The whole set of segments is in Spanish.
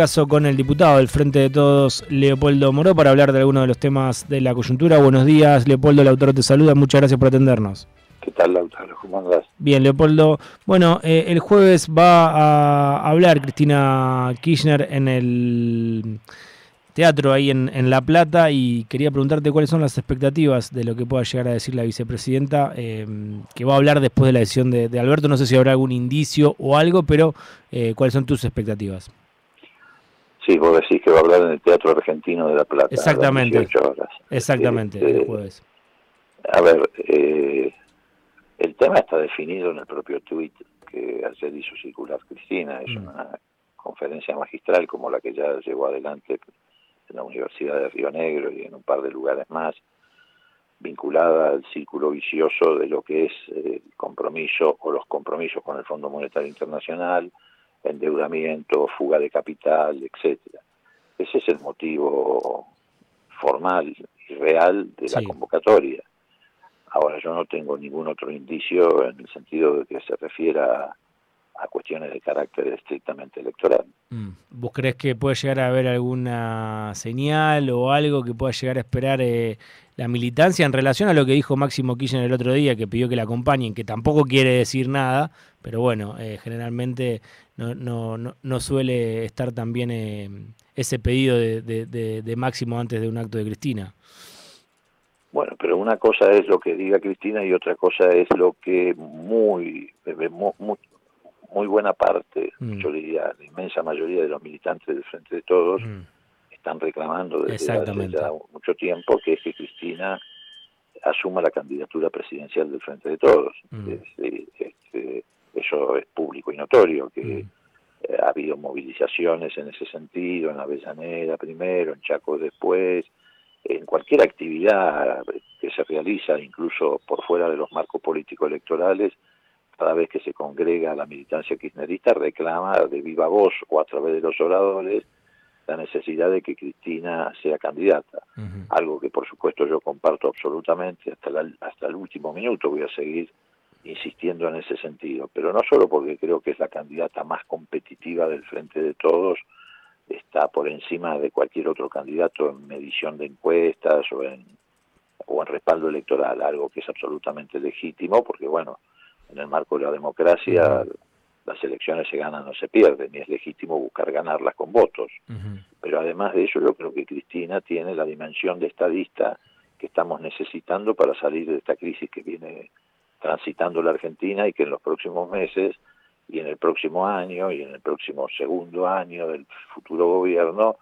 caso con el diputado del Frente de Todos, Leopoldo Moró, para hablar de algunos de los temas de la coyuntura. Buenos días, Leopoldo, el autor te saluda, muchas gracias por atendernos. ¿Qué tal, Lautaro? ¿Cómo andás? Bien, Leopoldo. Bueno, eh, el jueves va a hablar Cristina Kirchner en el teatro ahí en, La Plata y quería preguntarte cuáles son las expectativas de lo que pueda llegar a decir la vicepresidenta, eh, que va a hablar después de la decisión de, Alberto. No sé si habrá algún indicio o algo, pero eh, ¿cuáles son tus expectativas? Sí, vos decís que va a hablar en el Teatro Argentino de La Plata. Exactamente. Exactamente, el este, jueves. A ver, eh, el tema está definido en el propio tuit que ayer hizo circular Cristina. Es mm. una conferencia magistral como la que ya llevó adelante en la Universidad de Río Negro y en un par de lugares más, vinculada al círculo vicioso de lo que es el compromiso o los compromisos con el Fondo Monetario Internacional, endeudamiento, fuga de capital, etcétera. Ese es el motivo formal y real de la convocatoria. Ahora yo no tengo ningún otro indicio en el sentido de que se refiera a cuestiones de carácter estrictamente electoral. Mm. ¿Vos crees que puede llegar a haber alguna señal o algo que pueda llegar a esperar eh, la militancia en relación a lo que dijo Máximo Kirchner el otro día, que pidió que la acompañen, que tampoco quiere decir nada, pero bueno, eh, generalmente no, no, no, suele estar también eh, ese pedido de, de, Máximo antes de un acto de Cristina. Bueno, pero una cosa es lo que diga Cristina y otra cosa es lo que muy, muy, muy buena parte, mm. yo diría la inmensa mayoría de los militantes del Frente de Todos, mm. están reclamando desde hace ya mucho tiempo, que es que Cristina asuma la candidatura presidencial del Frente de Todos. Mm. Este, eso es público y notorio, que eh, ha habido movilizaciones en ese sentido, en Avellaneda primero, en Chaco después, en cualquier actividad que se realiza, incluso por fuera de los marcos políticos electorales, cada vez que se congrega la militancia kirchnerista reclama de viva voz o a través de los oradores la necesidad de que Cristina sea candidata, algo que por supuesto yo comparto absolutamente. Hasta, hasta el último minuto, voy a seguir insistiendo en ese sentido, pero no solo porque creo que es la candidata más competitiva del frente de todos, está por encima de cualquier otro candidato en medición de encuestas o en, o en respaldo electoral, algo que es absolutamente legítimo, porque bueno, en el marco de la democracia las elecciones se ganan o se pierden y es legítimo buscar ganarlas con votos. Pero además de eso yo creo que Cristina tiene la dimensión de estadista que estamos necesitando para salir de esta crisis que viene transitando la Argentina y que en los próximos meses y en el próximo año y en el próximo segundo año del futuro gobierno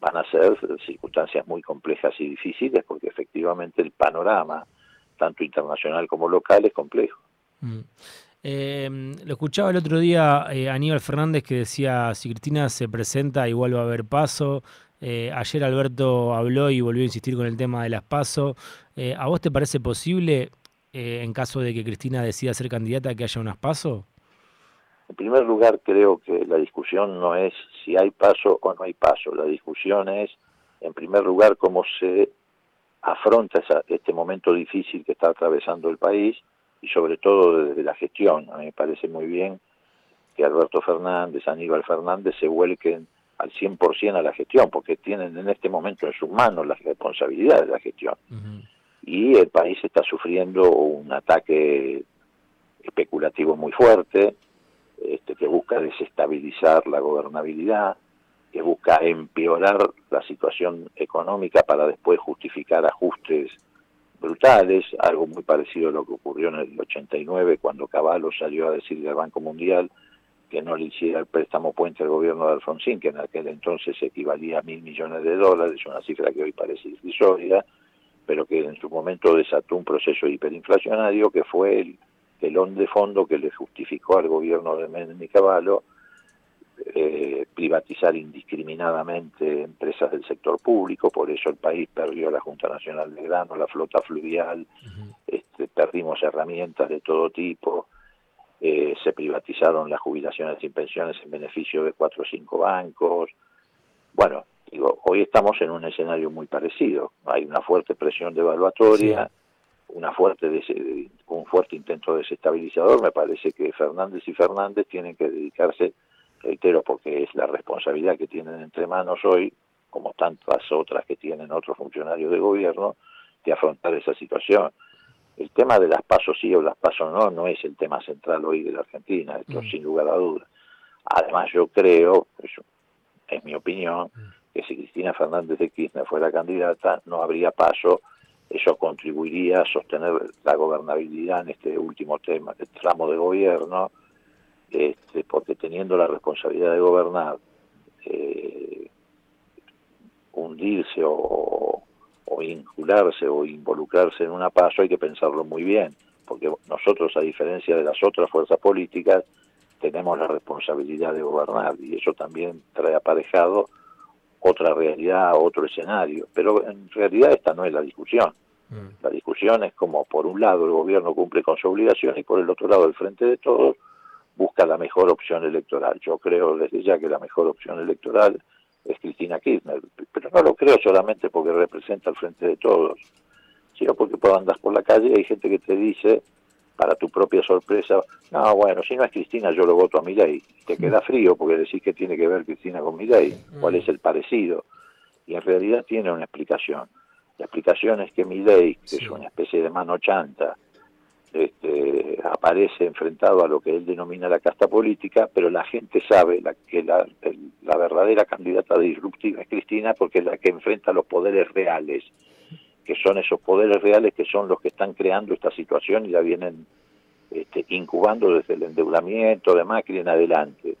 van a ser circunstancias muy complejas y difíciles porque efectivamente el panorama, tanto internacional como local, es complejo. Mm. Em, lo escuchaba el otro día eh, Aníbal Fernández que decía, si Cristina se presenta, igual va a haber paso. Eh, ayer Alberto habló y volvió a insistir con el tema de las paso. Eh, ¿A vos te parece posible, en caso de que Cristina decida ser candidata, que haya unas paso? En primer lugar, creo que la discusión no es si hay paso o no hay paso. La discusión es, en primer lugar, cómo se afronta este momento difícil que está atravesando el país y sobre todo desde la gestión. A mí me parece muy bien que Alberto Fernández, Aníbal Fernández se vuelquen al 100% a la gestión, porque tienen en este momento en sus manos la responsabilidad de la gestión. Y el país está sufriendo un ataque especulativo muy fuerte, este, que busca desestabilizar la gobernabilidad, que busca empeorar la situación económica para después justificar ajustes brutales, algo muy parecido a lo que ocurrió en el 89 cuando Caballo salió a decir del Banco Mundial que no le hiciera el préstamo puente al gobierno de Alfonsín, que en aquel entonces equivalía a mil millones de dólares, una cifra que hoy parece irrisoria, pero que en su momento desató un proceso hiperinflacionario que fue el telón de fondo que le justificó al gobierno de Menem y Caballo eh, privatizar indiscriminadamente empresas del sector público, por eso el país perdió la Junta Nacional de Grano, la flota fluvial, este, perdimos herramientas de todo tipo, eh, se privatizaron las jubilaciones sin pensiones en beneficio de cuatro o cinco bancos. Bueno, digo, hoy estamos en un escenario muy parecido. Hay una fuerte presión devaluatoria, una fuerte un fuerte intento desestabilizador. Me parece que Fernández y Fernández tienen que dedicarse reitero porque es la responsabilidad que tienen entre manos hoy, como tantas otras que tienen otros funcionarios de gobierno, de afrontar esa situación. El tema de las pasos sí o las pasos no no es el tema central hoy de la Argentina, esto mm. sin lugar a dudas. Además yo creo, eso es mi opinión, mm. Que si Cristina Fernández de Kirchner fuera candidata no habría paso, eso contribuiría a sostener la gobernabilidad en este último tema, el tramo de gobierno, este, porque teniendo la responsabilidad de gobernar, eh, hundirse o, o vincularse o involucrarse en una paso hay que pensarlo muy bien, porque nosotros, a diferencia de las otras fuerzas políticas, tenemos la responsabilidad de gobernar y eso también trae aparejado otra realidad, otro escenario. Pero en realidad esta no es la discusión. Mm. La discusión es como por un lado el gobierno cumple con su obligación y por el otro lado el frente de todos busca la mejor opción electoral. Yo creo desde ya que la mejor opción electoral es Cristina Kirchner, pero no lo creo solamente porque representa el frente de todos, sino porque cuando andas por la calle y hay gente que te dice, para tu propia sorpresa, no, bueno, si no es Cristina yo lo voto a mi ley. Te queda mm. frío porque decís que tiene que ver Cristina con mi ley, cuál es el parecido. Y en realidad tiene una explicación. La explicación es que mi ley, que es una especie de mano chanta, este, aparece enfrentado a lo que él denomina la casta política, pero la gente sabe la, que la, la verdadera candidata disruptiva es Cristina porque es la que enfrenta los poderes reales, que son esos poderes reales que son los que están creando esta situación y la vienen este, incubando desde el endeudamiento de Macri en adelante.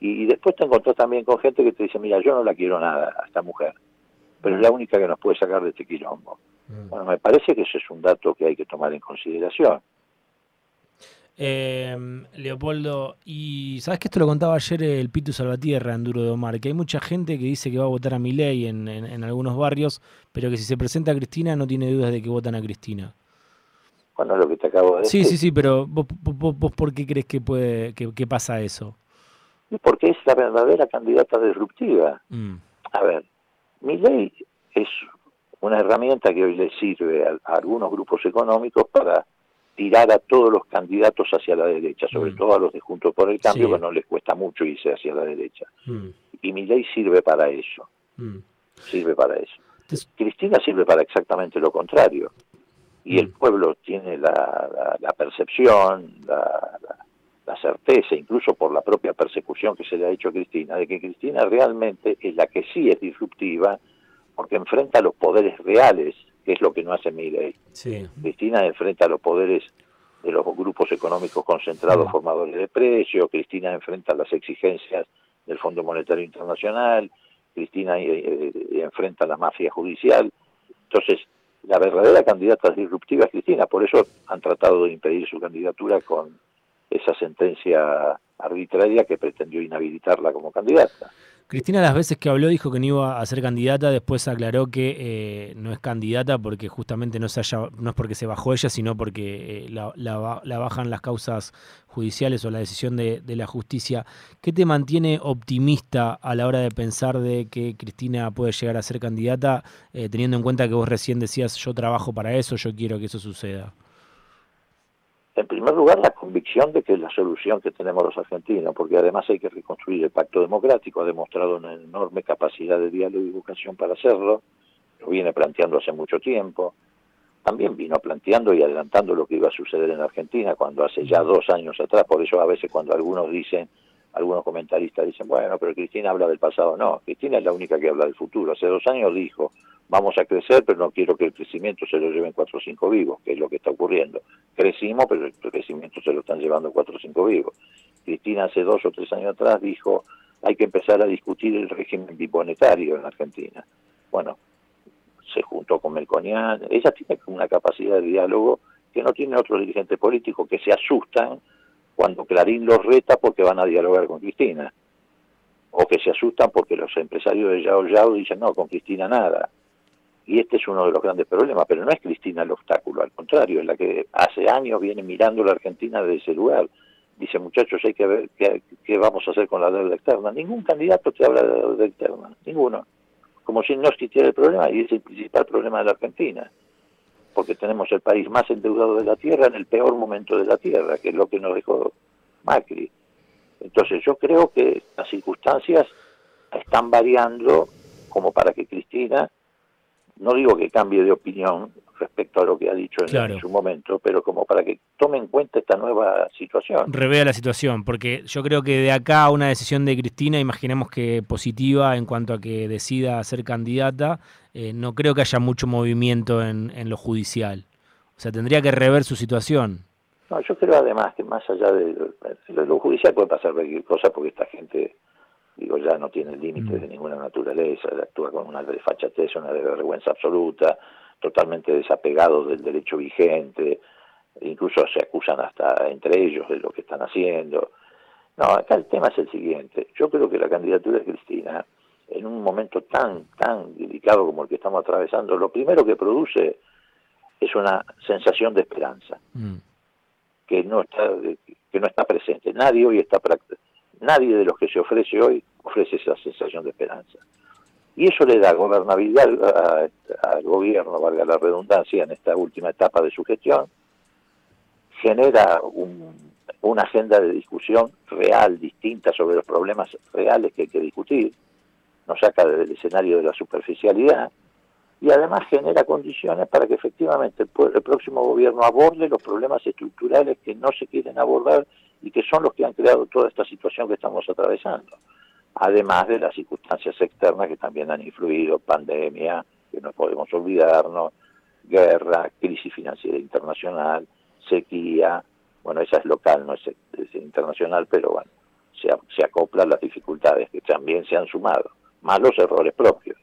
Y, después te encontrás también con gente que te dice, mira, yo no la quiero nada a esta mujer, pero es la única que nos puede sacar de este quilombo. Mm. Bueno, me parece que ese es un dato que hay que tomar en consideración. Eh, Leopoldo, y sabes que esto lo contaba ayer el Pitu Salvatierra en Duro de Omar, que hay mucha gente que dice que va a votar a Milei en, en, algunos barrios, pero que si se presenta a Cristina no tiene dudas de que votan a Cristina. Bueno, lo que te acabo de decir. Sí, sí, sí, pero vos, vos, ¿por qué crees que puede que, pasa eso? Porque es la verdadera candidata disruptiva. Mm. A ver, Milei es una herramienta que hoy le sirve a, algunos grupos económicos para tirar a todos los candidatos hacia la derecha, sobre mm. todo a los de Juntos por el Cambio, que no les cuesta mucho irse hacia la derecha. Mm. Y mi ley sirve para eso. Mm. Sirve para eso. Cristina sirve para exactamente lo contrario. Y el pueblo tiene la, percepción, la, la, certeza, incluso por la propia persecución que se le ha hecho a Cristina, de que Cristina realmente es la que sí es disruptiva, porque enfrenta los poderes reales, que es lo que no hace Milei. Cristina enfrenta los poderes de los grupos económicos concentrados formadores de precios, Cristina enfrenta las exigencias del Fondo Monetario Internacional, Cristina eh, eh, enfrenta la mafia judicial. Entonces, la verdadera candidata disruptiva es Cristina, por eso han tratado de impedir su candidatura con esa sentencia arbitraria que pretendió inhabilitarla como candidata. Cristina las veces que habló dijo que no iba a ser candidata, después aclaró que eh, no es candidata porque justamente no, se haya, no es porque se bajó ella, sino porque eh, la, bajan las causas judiciales o la decisión de, la justicia. ¿Qué te mantiene optimista a la hora de pensar de que Cristina puede llegar a ser candidata, eh, teniendo en cuenta que vos recién decías yo trabajo para eso, yo quiero que eso suceda? En primer lugar, la convicción de que es la solución que tenemos los argentinos, porque además hay que reconstruir el pacto democrático, ha demostrado una enorme capacidad de diálogo y educación para hacerlo, lo viene planteando hace mucho tiempo, también vino planteando y adelantando lo que iba a suceder en Argentina cuando hace ya dos años atrás, por eso a veces cuando algunos dicen, algunos comentaristas dicen, bueno, pero Cristina habla del pasado, no, Cristina es la única que habla del futuro, hace dos años dijo, vamos a crecer, pero no quiero que el crecimiento se lo lleven cuatro o cinco vivos, que es lo que está ocurriendo. Crecimos, pero el crecimiento se lo están llevando cuatro o cinco vivos. Cristina hace dos o tres años atrás dijo, hay que empezar a discutir el régimen bimonetario en Argentina. Bueno, se juntó con Melconian, ella tiene una capacidad de diálogo que no tiene otro dirigente político, que se asustan cuando Clarín los reta porque van a dialogar con Cristina, o que se asustan porque los empresarios de Yao Yao dicen, no, con Cristina nada y este es uno de los grandes problemas, pero no es Cristina el obstáculo, al contrario, es la que hace años viene mirando la Argentina desde ese lugar. Dice, muchachos, hay que ver qué, vamos a hacer con la deuda externa. Ningún candidato te habla de deuda externa, ninguno. Como si no existiera el problema, y es el principal problema de la Argentina, porque tenemos el país más endeudado de la Tierra en el peor momento de la Tierra, que es lo que nos dejó Macri. Entonces yo creo que las circunstancias están variando como para que Cristina, no digo que cambie de opinión respecto a lo que ha dicho en, su momento, pero como para que tome en cuenta esta nueva situación. Revea la situación, porque yo creo que de acá a una decisión de Cristina, imaginemos que positiva en cuanto a que decida ser candidata, eh, no creo que haya mucho movimiento en, en lo judicial. O sea, tendría que rever su situación. No, yo creo además que más allá de, lo judicial puede pasar cualquier cosa porque esta gente, digo, ya no tiene límites de mm. ninguna naturaleza, actúa con una desfachatez, una vergüenza absoluta, totalmente desapegados del derecho vigente, incluso se acusan hasta entre ellos de lo que están haciendo. No, acá el tema es el siguiente. Yo creo que la candidatura de Cristina, en un momento tan, tan delicado como el que estamos atravesando, lo primero que produce es una sensación de esperanza. Mm que no está que no está presente. Nadie hoy está nadie de los que se ofrece hoy ofrece esa sensación de esperanza. Y eso le da gobernabilidad al gobierno, valga la redundancia, en esta última etapa de su gestión, genera una agenda de discusión real, distinta sobre los problemas reales que hay que discutir, nos saca del escenario de la superficialidad y además genera condiciones para que efectivamente el, próximo gobierno aborde los problemas estructurales que no se quieren abordar y que son los que han creado toda esta situación que estamos atravesando. Además de las circunstancias externas que también han influido, pandemia, que no podemos olvidarnos, guerra, crisis financiera internacional, sequía, bueno, esa es local, no es, internacional, pero bueno, se, se acoplan las dificultades que también se han sumado, más los errores propios.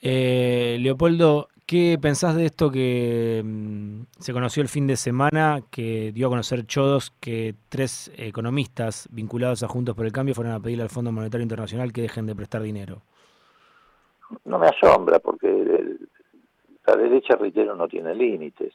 Eh, Leopoldo, ¿qué pensás de esto que mm, se conoció el fin de semana, que dio a conocer Chodos que tres economistas vinculados a Juntos por el Cambio fueron a pedirle al Fondo Monetario Internacional que dejen de prestar dinero? No me asombra, porque la derecha, reitero, no tiene límites.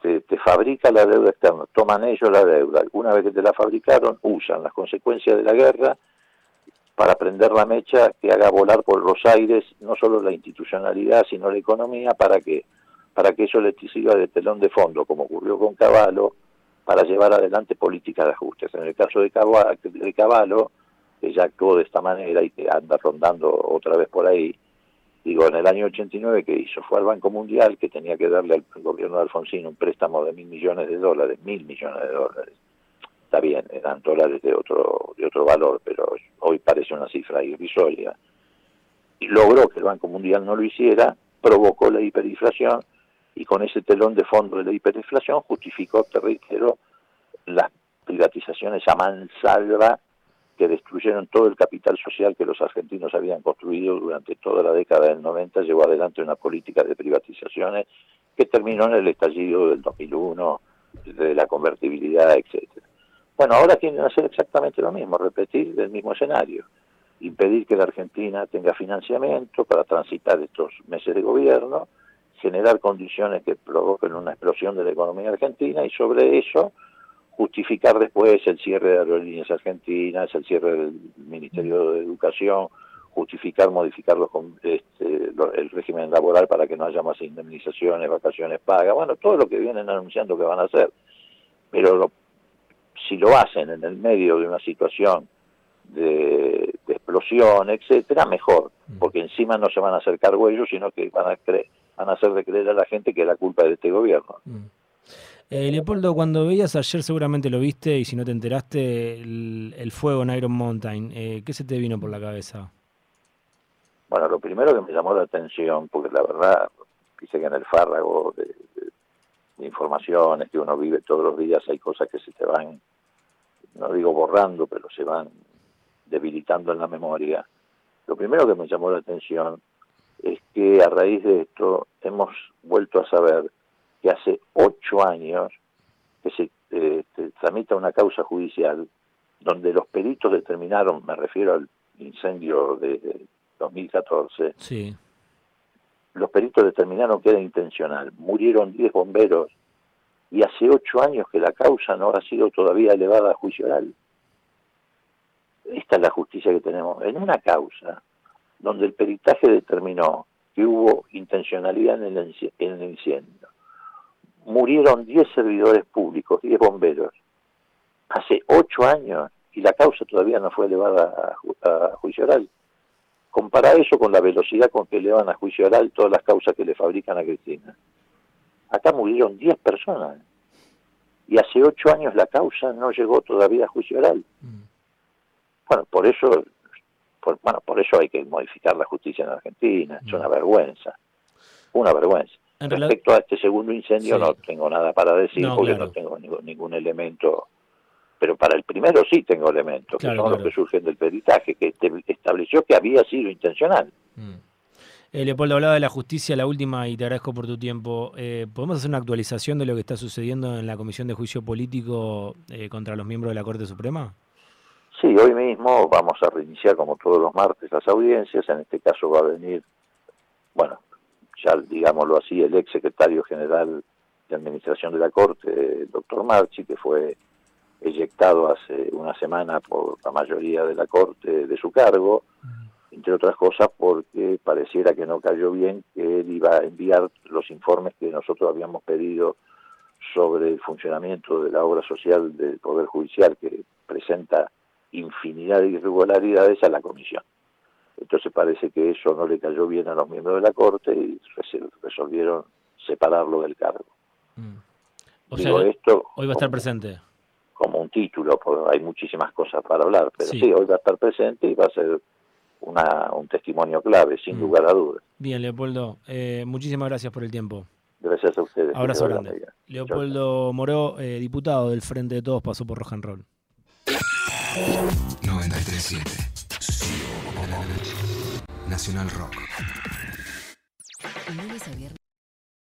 Te, te, fabrica la deuda externa, toman ellos la deuda. Una vez que te la fabricaron, usan las consecuencias de la guerra para prender la mecha que haga volar por los aires no solo la institucionalidad, sino la economía, para que, para que eso le sirva de telón de fondo, como ocurrió con Caballo, para llevar adelante políticas de ajustes. En el caso de Caballo, que ya actuó de esta manera y que anda rondando otra vez por ahí, digo, en el año 89 que hizo fue al Banco Mundial que tenía que darle al gobierno de Alfonsín un préstamo de mil millones de dólares, mil millones de dólares está bien, eran dólares de otro, de otro valor, pero hoy parece una cifra irrisoria. Y logró que el Banco Mundial no lo hiciera, provocó la hiperinflación y con ese telón de fondo de la hiperinflación justificó, te las privatizaciones a mansalva que destruyeron todo el capital social que los argentinos habían construido durante toda la década del 90, llevó adelante una política de privatizaciones que terminó en el estallido del 2001, de la convertibilidad, etcétera. Bueno, ahora quieren hacer exactamente lo mismo, repetir el mismo escenario, impedir que la Argentina tenga financiamiento para transitar estos meses de gobierno, generar condiciones que provoquen una explosión de la economía argentina y sobre eso justificar después el cierre de aerolíneas argentinas, el cierre del Ministerio de Educación, justificar modificar los, este, el régimen laboral para que no haya más indemnizaciones, vacaciones pagas, bueno, todo lo que vienen anunciando que van a hacer. Pero lo si lo hacen en el medio de una situación de, explosión, etcétera, mejor, mm. porque encima no se van a hacer cargo ellos, sino que van a, van a hacer de creer a la gente que es la culpa de este gobierno. Mm. Eh, Leopoldo, cuando veías ayer, seguramente lo viste, y si no te enteraste, el, fuego en Iron Mountain, eh, ¿qué se te vino por la cabeza? Bueno, lo primero que me llamó la atención, porque la verdad, dice que en el fárrago de, informaciones que uno vive todos los días, hay cosas que se te van, no digo borrando, pero se van debilitando en la memoria. Lo primero que me llamó la atención es que a raíz de esto hemos vuelto a saber que hace ocho años que se eh, tramita una causa judicial donde los peritos determinaron, me refiero al incendio de 2014, sí los peritos determinaron que era intencional. Murieron 10 bomberos y hace 8 años que la causa no ha sido todavía elevada a juicio oral. Esta es la justicia que tenemos. En una causa donde el peritaje determinó que hubo intencionalidad en el, en el incendio, murieron 10 servidores públicos, 10 bomberos, hace ocho años y la causa todavía no fue elevada a, juicio oral. Compara eso con la velocidad con que elevan a juicio oral todas las causas que le fabrican a Cristina. Acá murieron diez personas y hace ocho años la causa no llegó todavía a juicio oral. Mm. Bueno, por eso, bueno, por eso hay que modificar la justicia en Argentina. Es una mm. vergüenza, una vergüenza. Respecto a este segundo incendio no tengo nada para decir porque no tengo ningún, elemento pero para el primero sí tengo elementos, que son los que surgen del peritaje, que estableció que había sido intencional. Mm. Eh, Leopoldo, hablaba de la justicia, la última, y te agradezco por tu tiempo. Eh, ¿Podemos hacer una actualización de lo que está sucediendo en la Comisión de Juicio Político eh, contra los miembros de la Corte Suprema? Sí, hoy mismo vamos a reiniciar, como todos los martes, las audiencias. En este caso va a venir, bueno, ya digámoslo así, el ex secretario general de Administración de la Corte, el doctor Marchi, que fue eyectado hace una semana por la mayoría de la Corte de su cargo, entre otras cosas porque pareciera que no cayó bien que él iba a enviar los informes que nosotros habíamos pedido sobre el funcionamiento de la obra social del Poder Judicial, que presenta infinidad de irregularidades a la Comisión. Entonces parece que eso no le cayó bien a los miembros de la Corte y resolvieron separarlo del cargo. Mm. O sea, esto hoy va a estar presente. Título, porque hay muchísimas cosas para hablar, pero sí. hoy va a estar presente y va a ser una, un testimonio clave, sin mm. lugar a dudas. Bien, Leopoldo, eh, muchísimas gracias por el tiempo. Gracias a ustedes. Abrazo grande. Leopoldo Moró, eh, diputado del Frente de Todos, pasó por Rock and Roll. 937 Nacional Rock.